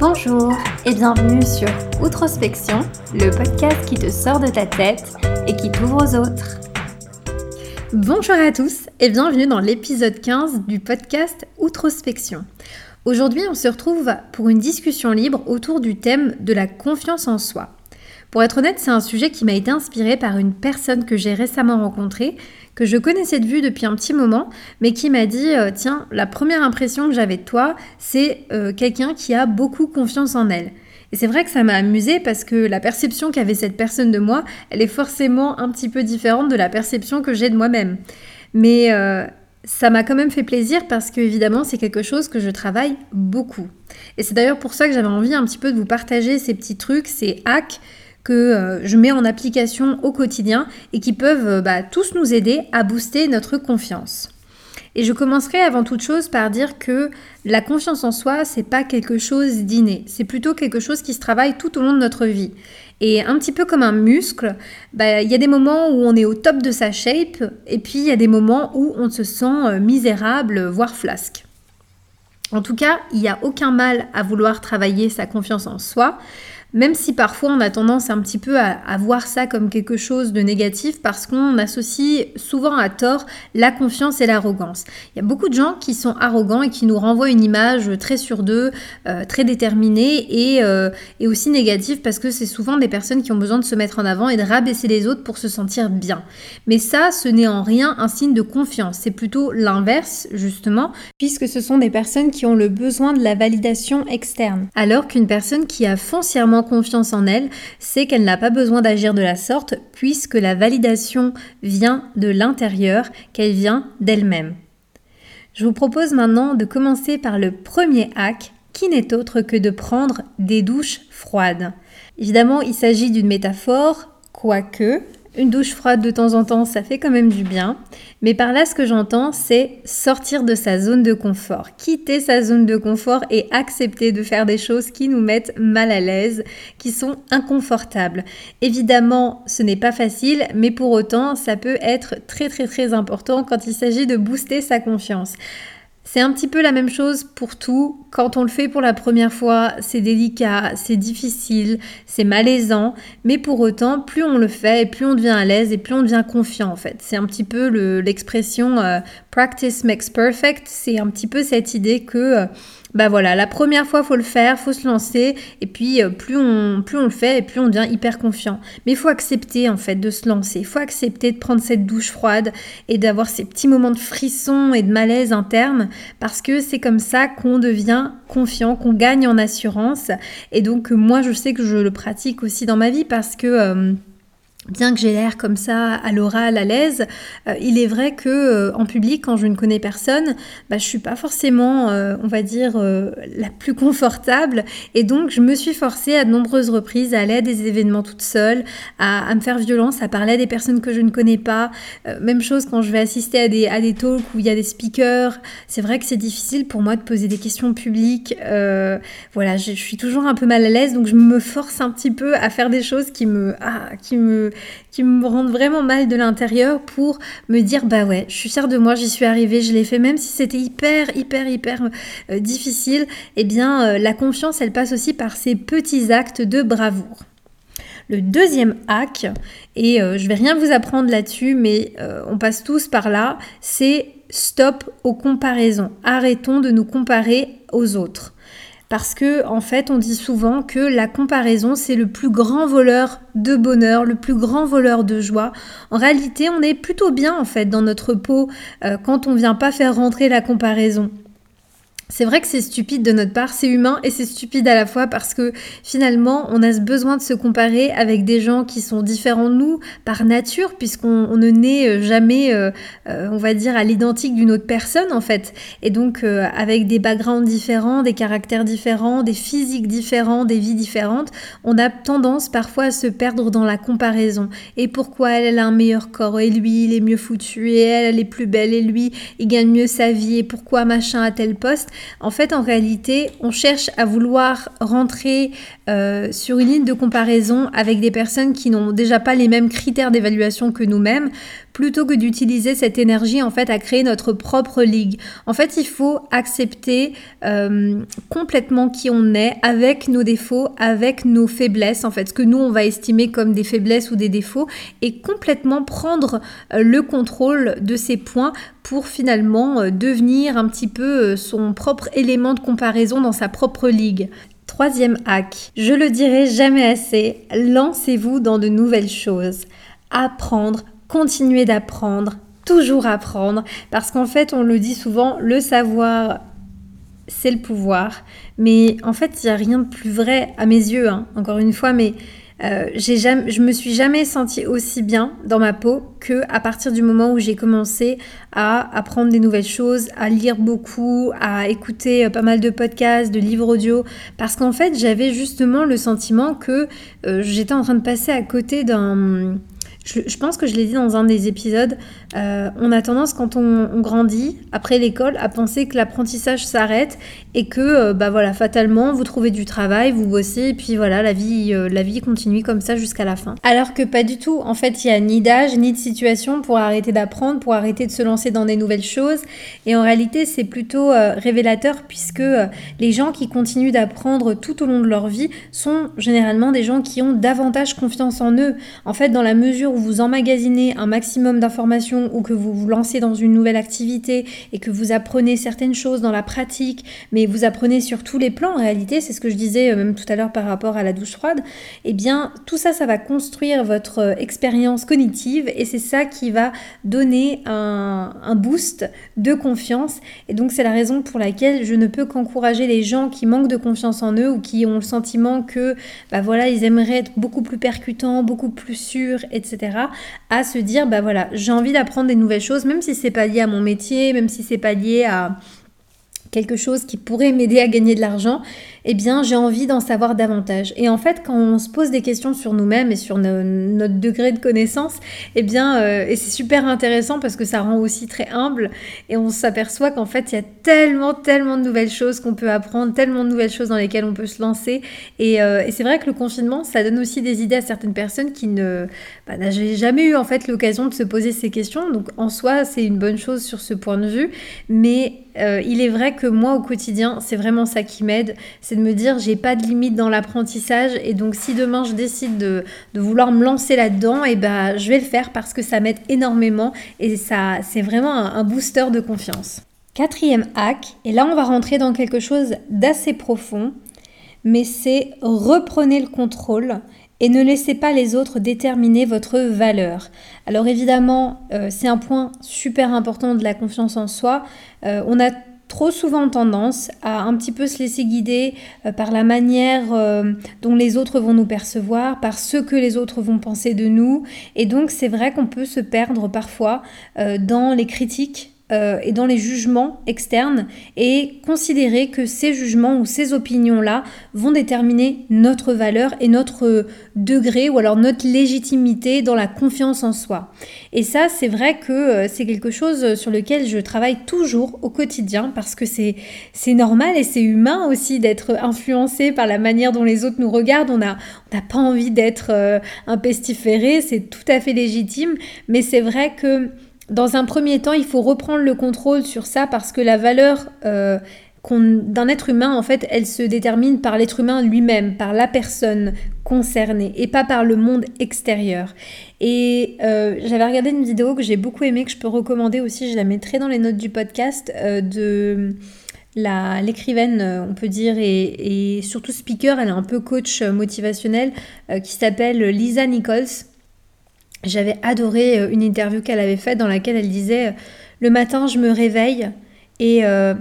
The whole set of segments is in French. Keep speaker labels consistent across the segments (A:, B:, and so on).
A: Bonjour et bienvenue sur Outrospection, le podcast qui te sort de ta tête et qui t'ouvre aux autres. Bonjour à tous et bienvenue dans l'épisode 15 du podcast Outrospection. Aujourd'hui, on se retrouve pour une discussion libre autour du thème de la confiance en soi. Pour être honnête, c'est un sujet qui m'a été inspiré par une personne que j'ai récemment rencontrée, que je connaissais de vue depuis un petit moment, mais qui m'a dit euh, Tiens, la première impression que j'avais de toi, c'est euh, quelqu'un qui a beaucoup confiance en elle. Et c'est vrai que ça m'a amusé parce que la perception qu'avait cette personne de moi, elle est forcément un petit peu différente de la perception que j'ai de moi-même. Mais euh, ça m'a quand même fait plaisir parce que évidemment c'est quelque chose que je travaille beaucoup. Et c'est d'ailleurs pour ça que j'avais envie un petit peu de vous partager ces petits trucs, ces hacks que euh, je mets en application au quotidien et qui peuvent euh, bah, tous nous aider à booster notre confiance. Et je commencerai avant toute chose par dire que la confiance en soi, c'est pas quelque chose d'inné, c'est plutôt quelque chose qui se travaille tout au long de notre vie. Et un petit peu comme un muscle, bah, il y a des moments où on est au top de sa shape, et puis il y a des moments où on se sent euh, misérable, voire flasque. En tout cas, il n'y a aucun mal à vouloir travailler sa confiance en soi, même si parfois on a tendance un petit peu à, voir ça comme quelque chose de négatif parce qu'on associe souvent à tort la confiance et l'arrogance. Il y a beaucoup de gens qui sont arrogants et qui nous renvoient une image très sur d'eux, euh, très déterminée et, euh, et aussi négative parce que c'est souvent des personnes qui ont besoin de se mettre en avant et de rabaisser les autres pour se sentir bien. Mais ça, ce n'est en rien un signe de confiance, c'est plutôt l'inverse justement, puisque ce sont des personnes qui ont le besoin de la validation externe. Alors qu'une personne qui a foncièrement confiance en elle, c'est qu'elle n'a pas besoin d'agir de la sorte puisque la validation vient de l'intérieur, qu'elle vient d'elle-même. Je vous propose maintenant de commencer par le premier hack qui n'est autre que de prendre des douches froides. Évidemment, il s'agit d'une métaphore, quoique une douche froide de temps en temps, ça fait quand même du bien. Mais par là, ce que j'entends, c'est sortir de sa zone de confort, quitter sa zone de confort et accepter de faire des choses qui nous mettent mal à l'aise, qui sont inconfortables. Évidemment, ce n'est pas facile, mais pour autant, ça peut être très très très important quand il s'agit de booster sa confiance. C'est un petit peu la même chose pour tout. Quand on le fait pour la première fois, c'est délicat, c'est difficile, c'est malaisant, mais pour autant, plus on le fait, plus on devient à l'aise et plus on devient confiant en fait. C'est un petit peu l'expression euh, practice makes perfect. C'est un petit peu cette idée que euh, bah voilà, la première fois, faut le faire, faut se lancer, et puis euh, plus, on, plus on le fait, et plus on devient hyper confiant. Mais il faut accepter en fait de se lancer, faut accepter de prendre cette douche froide et d'avoir ces petits moments de frisson et de malaise interne, parce que c'est comme ça qu'on devient confiant, qu'on gagne en assurance. Et donc moi, je sais que je le pratique aussi dans ma vie parce que... Euh, Bien que j'ai l'air comme ça à l'oral, à l'aise, euh, il est vrai que euh, en public, quand je ne connais personne, bah, je suis pas forcément, euh, on va dire, la plus confortable. Et donc, je me suis forcée à de nombreuses reprises à aller à des événements toute seule, à, me faire violence, à parler à des personnes que je ne connais pas. même chose quand je vais assister à des, à des talks où il y a des speakers. C'est vrai que c'est difficile pour moi de poser des questions publiques. voilà, je, suis toujours un peu mal à l'aise, donc je me force un petit peu à faire des choses qui me, ah, qui me qui me rendent vraiment mal de l'intérieur pour me dire bah ouais, je suis fière de moi, j'y suis arrivée, je l'ai fait, même si c'était hyper, hyper, hyper euh, difficile. Eh bien, euh, la confiance, elle passe aussi par ces petits actes de bravoure. Le deuxième hack, et euh, je vais rien vous apprendre là-dessus, mais on passe tous par là, c'est stop aux comparaisons. Arrêtons de nous comparer aux autres parce que en fait on dit souvent que la comparaison c'est le plus grand voleur de bonheur, le plus grand voleur de joie. En réalité on est plutôt bien en fait dans notre peau euh, quand on vient pas faire rentrer la comparaison. C'est vrai que c'est stupide de notre part, c'est humain et c'est stupide à la fois parce que finalement on a ce besoin de se comparer avec des gens qui sont différents de nous par nature puisqu'on ne naît euh, jamais, euh, euh, on va dire, à l'identique d'une autre personne en fait. Et donc avec des backgrounds différents, des caractères différents, des physiques différents, des vies différentes, on a tendance parfois à se perdre dans la comparaison. Et pourquoi elle, elle a un meilleur corps et lui il est mieux foutu et elle, elle est plus belle et lui il gagne mieux sa vie et pourquoi machin à tel poste? En fait, en réalité, on cherche à vouloir rentrer euh, sur une ligne de comparaison avec des personnes qui n'ont déjà pas les mêmes critères d'évaluation que nous-mêmes plutôt que d'utiliser cette énergie en fait à créer notre propre ligue. En fait, il faut accepter euh, complètement qui on est avec nos défauts, avec nos faiblesses, en fait, ce que nous on va estimer comme des faiblesses ou des défauts, et complètement prendre euh, le contrôle de ces points pour finalement euh, devenir un petit peu son propre élément de comparaison dans sa propre ligue. Troisième hack, je le dirai jamais assez, lancez-vous dans de nouvelles choses. Apprendre, continuer d'apprendre, toujours apprendre, parce qu'en fait, on le dit souvent, le savoir, c'est le pouvoir. Mais en fait, il n'y a rien de plus vrai à mes yeux, hein, encore une fois, mais euh, jamais, je me suis jamais sentie aussi bien dans ma peau que à partir du moment où j'ai commencé à apprendre des nouvelles choses, à lire beaucoup, à écouter euh, pas mal de podcasts, de livres audio, parce qu'en fait j'avais justement le sentiment que euh, j'étais en train de passer à côté d'un je, pense que je l'ai dit dans un des épisodes, euh, on a tendance quand on, grandit après l'école à penser que l'apprentissage s'arrête et que euh, bah voilà fatalement vous trouvez du travail, vous bossez et puis voilà la vie euh, la vie continue comme ça jusqu'à la fin. Alors que pas du tout. En fait, il y a ni d'âge ni de situation pour arrêter d'apprendre, pour arrêter de se lancer dans des nouvelles choses et en réalité, c'est plutôt révélateur puisque les gens qui continuent d'apprendre tout au long de leur vie sont généralement des gens qui ont davantage confiance en eux. En fait, dans la mesure où vous emmagasinez un maximum d'informations ou que vous vous lancez dans une nouvelle activité et que vous apprenez certaines choses dans la pratique, mais vous apprenez sur tous les plans en réalité, c'est ce que je disais euh, même tout à l'heure par rapport à la douche froide, eh bien tout ça, ça va construire votre euh, expérience cognitive et c'est ça qui va donner un, un boost de confiance. Et donc c'est la raison pour laquelle je ne peux qu'encourager les gens qui manquent de confiance en eux ou qui ont le sentiment que, bah voilà, ils aimeraient être beaucoup plus percutants, beaucoup plus sûrs, etc à se dire, bah voilà, j'ai envie d'apprendre des nouvelles choses, même si c'est pas lié à mon métier, même si c'est pas lié à quelque chose qui pourrait m'aider à gagner de l'argent, eh bien j'ai envie d'en savoir davantage. Et en fait, quand on se pose des questions sur nous-mêmes et sur notre degré de connaissance, eh bien, euh, c'est super intéressant parce que ça rend aussi très humble et on s'aperçoit qu'en fait, il y a tellement, tellement de nouvelles choses qu'on peut apprendre, tellement de nouvelles choses dans lesquelles on peut se lancer. Et, euh, et c'est vrai que le confinement, ça donne aussi des idées à certaines personnes qui ne bah, n'avaient jamais eu en fait l'occasion de se poser ces questions. Donc en soi, c'est une bonne chose sur ce point de vue, mais euh, il est vrai que moi au quotidien, c'est vraiment ça qui m'aide c'est de me dire j'ai pas de limite dans l'apprentissage et donc si demain je décide de, vouloir me lancer là-dedans, et eh ben je vais le faire parce que ça m'aide énormément et ça c'est vraiment un, booster de confiance. Quatrième hack, et là on va rentrer dans quelque chose d'assez profond, mais c'est reprenez le contrôle et ne laissez pas les autres déterminer votre valeur. Alors évidemment, euh, c'est un point super important de la confiance en soi. Euh, on a trop souvent tendance à un petit peu se laisser guider euh, par la manière euh, dont les autres vont nous percevoir, par ce que les autres vont penser de nous. Et donc c'est vrai qu'on peut se perdre parfois euh, dans les critiques euh, et dans les jugements externes et considérer que ces jugements ou ces opinions-là vont déterminer notre valeur et notre degré ou alors notre légitimité dans la confiance en soi. Et ça, c'est vrai que euh, c'est quelque chose sur lequel je travaille toujours au quotidien parce que c'est normal et c'est humain aussi d'être influencé par la manière dont les autres nous regardent. On n'a on pas envie d'être euh, un pestiféré, c'est tout à fait légitime, mais c'est vrai que dans un premier temps, il faut reprendre le contrôle sur ça parce que la valeur euh, d'un être humain, en fait, elle se détermine par l'être humain lui-même, par la personne concernée et pas par le monde extérieur. Et euh, j'avais regardé une vidéo que j'ai beaucoup aimée, que je peux recommander aussi, je la mettrai dans les notes du podcast, euh, de l'écrivaine, on peut dire, et, et, surtout speaker, elle est un peu coach motivationnel, qui s'appelle Lisa Nichols. J'avais adoré euh, une interview qu'elle avait faite dans laquelle elle disait euh, Le matin, je me réveille et euh,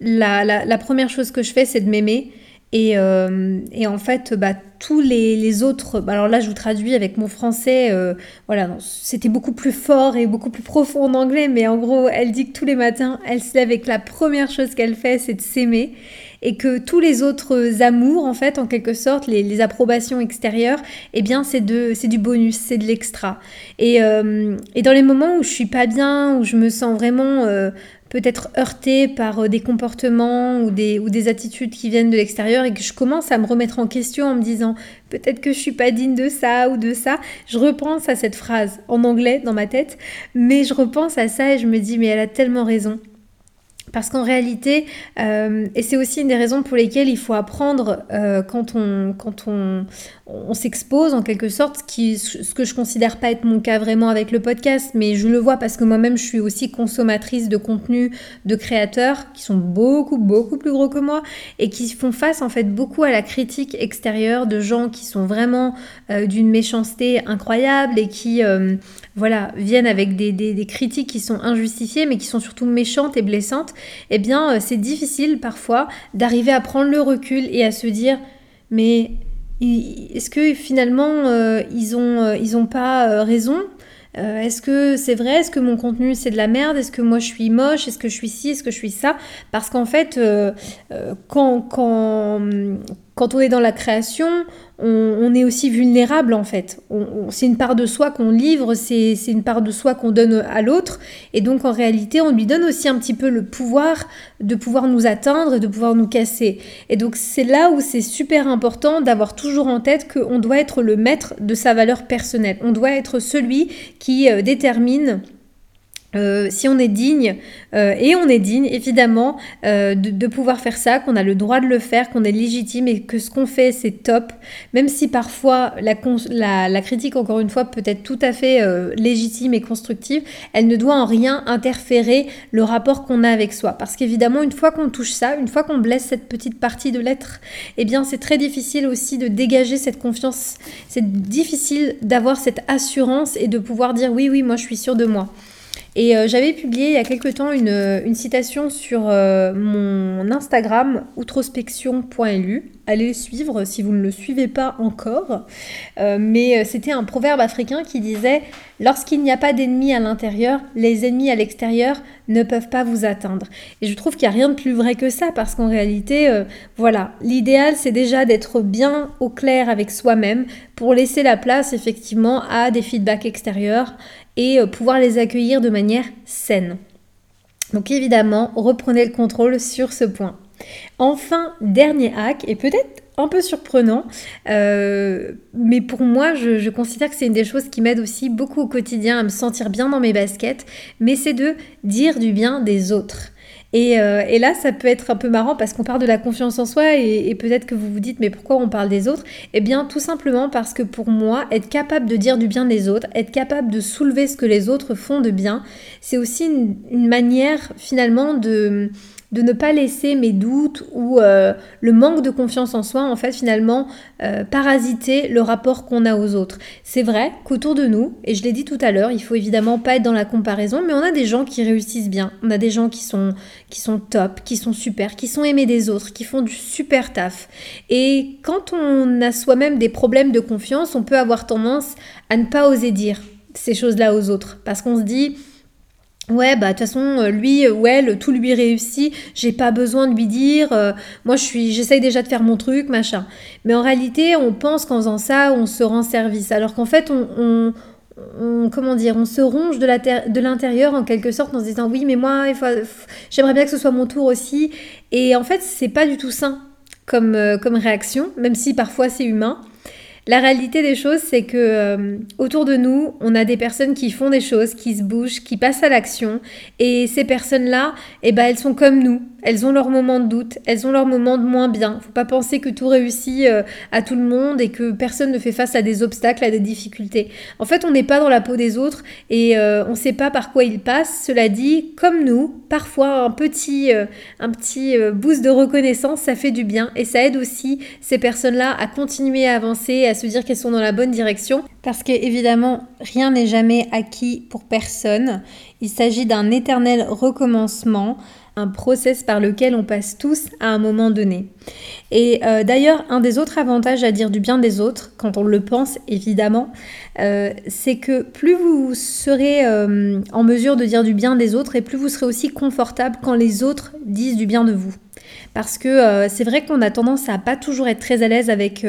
A: la, première chose que je fais, c'est de m'aimer. Et, en fait, bah, tous les, autres, bah, alors là je vous traduis avec mon français, voilà, c'était beaucoup plus fort et beaucoup plus profond en anglais, mais en gros, elle dit que tous les matins, elle se lève et que la première chose qu'elle fait, c'est de s'aimer et que tous les autres amours, en fait, en quelque sorte, les, approbations extérieures, eh bien, c'est du bonus, c'est de l'extra. Et, euh, et, dans les moments où je suis pas bien, où je me sens vraiment euh, peut-être heurtée par des comportements ou des, ou des attitudes qui viennent de l'extérieur et que je commence à me remettre en question en me disant peut-être que je suis pas digne de ça ou de ça, je repense à cette phrase en anglais dans ma tête, mais je repense à ça et je me dis mais elle a tellement raison. Parce qu'en réalité, euh, et c'est aussi une des raisons pour lesquelles il faut apprendre euh, quand on, quand on, on s'expose en quelque sorte, ce, que je considère pas être mon cas vraiment avec le podcast, mais je le vois parce que moi-même je suis aussi consommatrice de contenu de créateurs qui sont beaucoup beaucoup plus gros que moi et qui font face en fait beaucoup à la critique extérieure de gens qui sont vraiment euh, d'une méchanceté incroyable et qui voilà viennent avec des, des, critiques qui sont injustifiées mais qui sont surtout méchantes et blessantes. Eh bien euh, c'est difficile parfois d'arriver à prendre le recul et à se dire mais est-ce que finalement euh, ils n'ont euh, ils ont pas raison? Est-ce que c'est vrai? Est-ce que mon contenu c'est de la merde? Est-ce que moi je suis moche? Est-ce que je suis ci? Est-ce que je suis ça? Parce qu'en fait, quand, quand, quand on est dans la création, on, est aussi vulnérable en fait. c'est une part de soi qu'on livre, c'est, une part de soi qu'on donne à l'autre. Et donc en réalité, on lui donne aussi un petit peu le pouvoir de pouvoir nous atteindre et de pouvoir nous casser. Et donc c'est là où c'est super important d'avoir toujours en tête qu'on doit être le maître de sa valeur personnelle. On doit être celui qui euh, détermine euh, si on est digne, euh, et on est digne évidemment euh, de, pouvoir faire ça, qu'on a le droit de le faire, qu'on est légitime et que ce qu'on fait c'est top, même si parfois la, la, critique encore une fois peut être tout à fait légitime et constructive, elle ne doit en rien interférer le rapport qu'on a avec soi. Parce qu'évidemment une fois qu'on touche ça, une fois qu'on blesse cette petite partie de l'être, eh bien c'est très difficile aussi de dégager cette confiance, c'est difficile d'avoir cette assurance et de pouvoir dire oui oui moi je suis sûre de moi. Et euh, j'avais publié il y a quelque temps une, une citation sur euh, mon Instagram outrospection.lu. Allez le suivre si vous ne le suivez pas encore. Euh, mais c'était un proverbe africain qui disait Lorsqu'il n'y a pas d'ennemis à l'intérieur, les ennemis à l'extérieur ne peuvent pas vous atteindre. Et je trouve qu'il n'y a rien de plus vrai que ça parce qu'en réalité, voilà, l'idéal c'est déjà d'être bien au clair avec soi-même pour laisser la place effectivement à des feedbacks extérieurs et euh, pouvoir les accueillir de manière saine. Donc évidemment, reprenez le contrôle sur ce point. Enfin, dernier hack, et peut-être un peu surprenant, euh, mais pour moi, je, je considère que c'est une des choses qui m'aide aussi beaucoup au quotidien à me sentir bien dans mes baskets, mais c'est de dire du bien des autres. Euh, et, là, ça peut être un peu marrant parce qu'on parle de la confiance en soi et, peut-être que vous vous dites mais pourquoi on parle des autres? Eh bien, tout simplement parce que pour moi, être capable de dire du bien des autres, être capable de soulever ce que les autres font de bien, c'est aussi une manière finalement de de ne pas laisser mes doutes ou euh, le manque de confiance en soi, en fait, finalement, euh, parasiter le rapport qu'on a aux autres. C'est vrai qu'autour de nous, et je l'ai dit tout à l'heure, il faut évidemment pas être dans la comparaison, mais on a des gens qui réussissent bien, on a des gens qui sont, qui sont top, qui sont super, qui sont aimés des autres, qui font du super taf. Et quand on a soi-même des problèmes de confiance, on peut avoir tendance à ne pas oser dire ces choses-là aux autres, parce qu'on se dit Ouais, bah de toute façon, euh, lui ou elle, tout lui réussit, j'ai pas besoin de lui dire, euh, moi je suis, j'essaye déjà de faire mon truc, machin. Mais en réalité, on pense qu'en faisant ça, on se rend service, alors qu'en fait, on, on, comment dire, on se ronge de, l'intérieur en quelque sorte en se disant oui, mais moi, j'aimerais bien que ce soit mon tour aussi. Et en fait, c'est pas du tout sain comme, euh, comme réaction, même si parfois c'est humain. La réalité des choses, c'est que euh, autour de nous, on a des personnes qui font des choses, qui se bougent, qui passent à l'action. Et ces personnes-là, eh ben, elles sont comme nous. Elles ont leurs moments de doute, elles ont leurs moments de moins bien. Faut pas penser que tout réussit euh, à tout le monde et que personne ne fait face à des obstacles, à des difficultés. En fait, on n'est pas dans la peau des autres et euh, on ne sait pas par quoi ils passent. Cela dit, comme nous, parfois un petit, un petit boost de reconnaissance, ça fait du bien et ça aide aussi ces personnes-là à continuer à avancer, se dire qu'elles sont dans la bonne direction. Parce qu'évidemment, rien n'est jamais acquis pour personne. Il s'agit d'un éternel recommencement, un process par lequel on passe tous à un moment donné. Et euh, d'ailleurs, un des autres avantages à dire du bien des autres, quand on le pense évidemment, euh, c'est que plus vous serez euh, en mesure de dire du bien des autres et plus vous serez aussi confortable quand les autres disent du bien de vous. Parce que c'est vrai qu'on a tendance à pas toujours être très à l'aise avec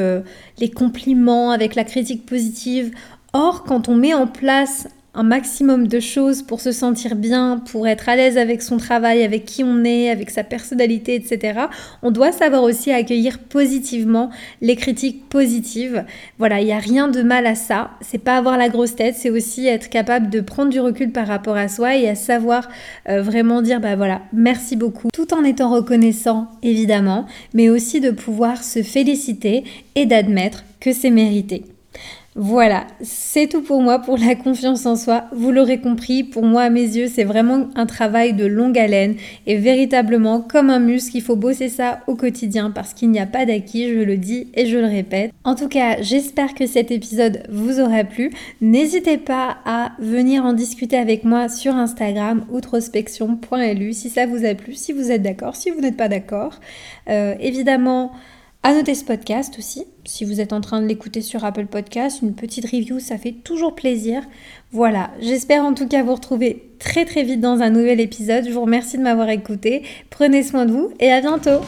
A: les compliments, avec la critique positive. Or, quand on met en place un maximum de choses pour se sentir bien, pour être à l'aise avec son travail, avec qui on est, avec sa personnalité, etc. On doit savoir aussi accueillir positivement les critiques positives. Voilà, il n'y a rien de mal à ça. C'est pas avoir la grosse tête, c'est aussi être capable de prendre du recul par rapport à soi et à savoir euh, vraiment dire bah voilà, merci beaucoup, tout en étant reconnaissant évidemment, mais aussi de pouvoir se féliciter et d'admettre que c'est mérité. Voilà, c'est tout pour moi pour la confiance en soi. Vous l'aurez compris, pour moi à mes yeux, c'est vraiment un travail de longue haleine et véritablement comme un muscle, il faut bosser ça au quotidien parce qu'il n'y a pas d'acquis, je le dis et je le répète. En tout cas, j'espère que cet épisode vous aura plu. N'hésitez pas à venir en discuter avec moi sur Instagram outrospection.lu si ça vous a plu, si vous êtes d'accord, si vous n'êtes pas d'accord. Euh, évidemment, à noter ce podcast aussi. Si vous êtes en train de l'écouter sur Apple Podcast, une petite review, ça fait toujours plaisir. Voilà, j'espère en tout cas vous retrouver très très vite dans un nouvel épisode. Je vous remercie de m'avoir écouté. Prenez soin de vous et à bientôt.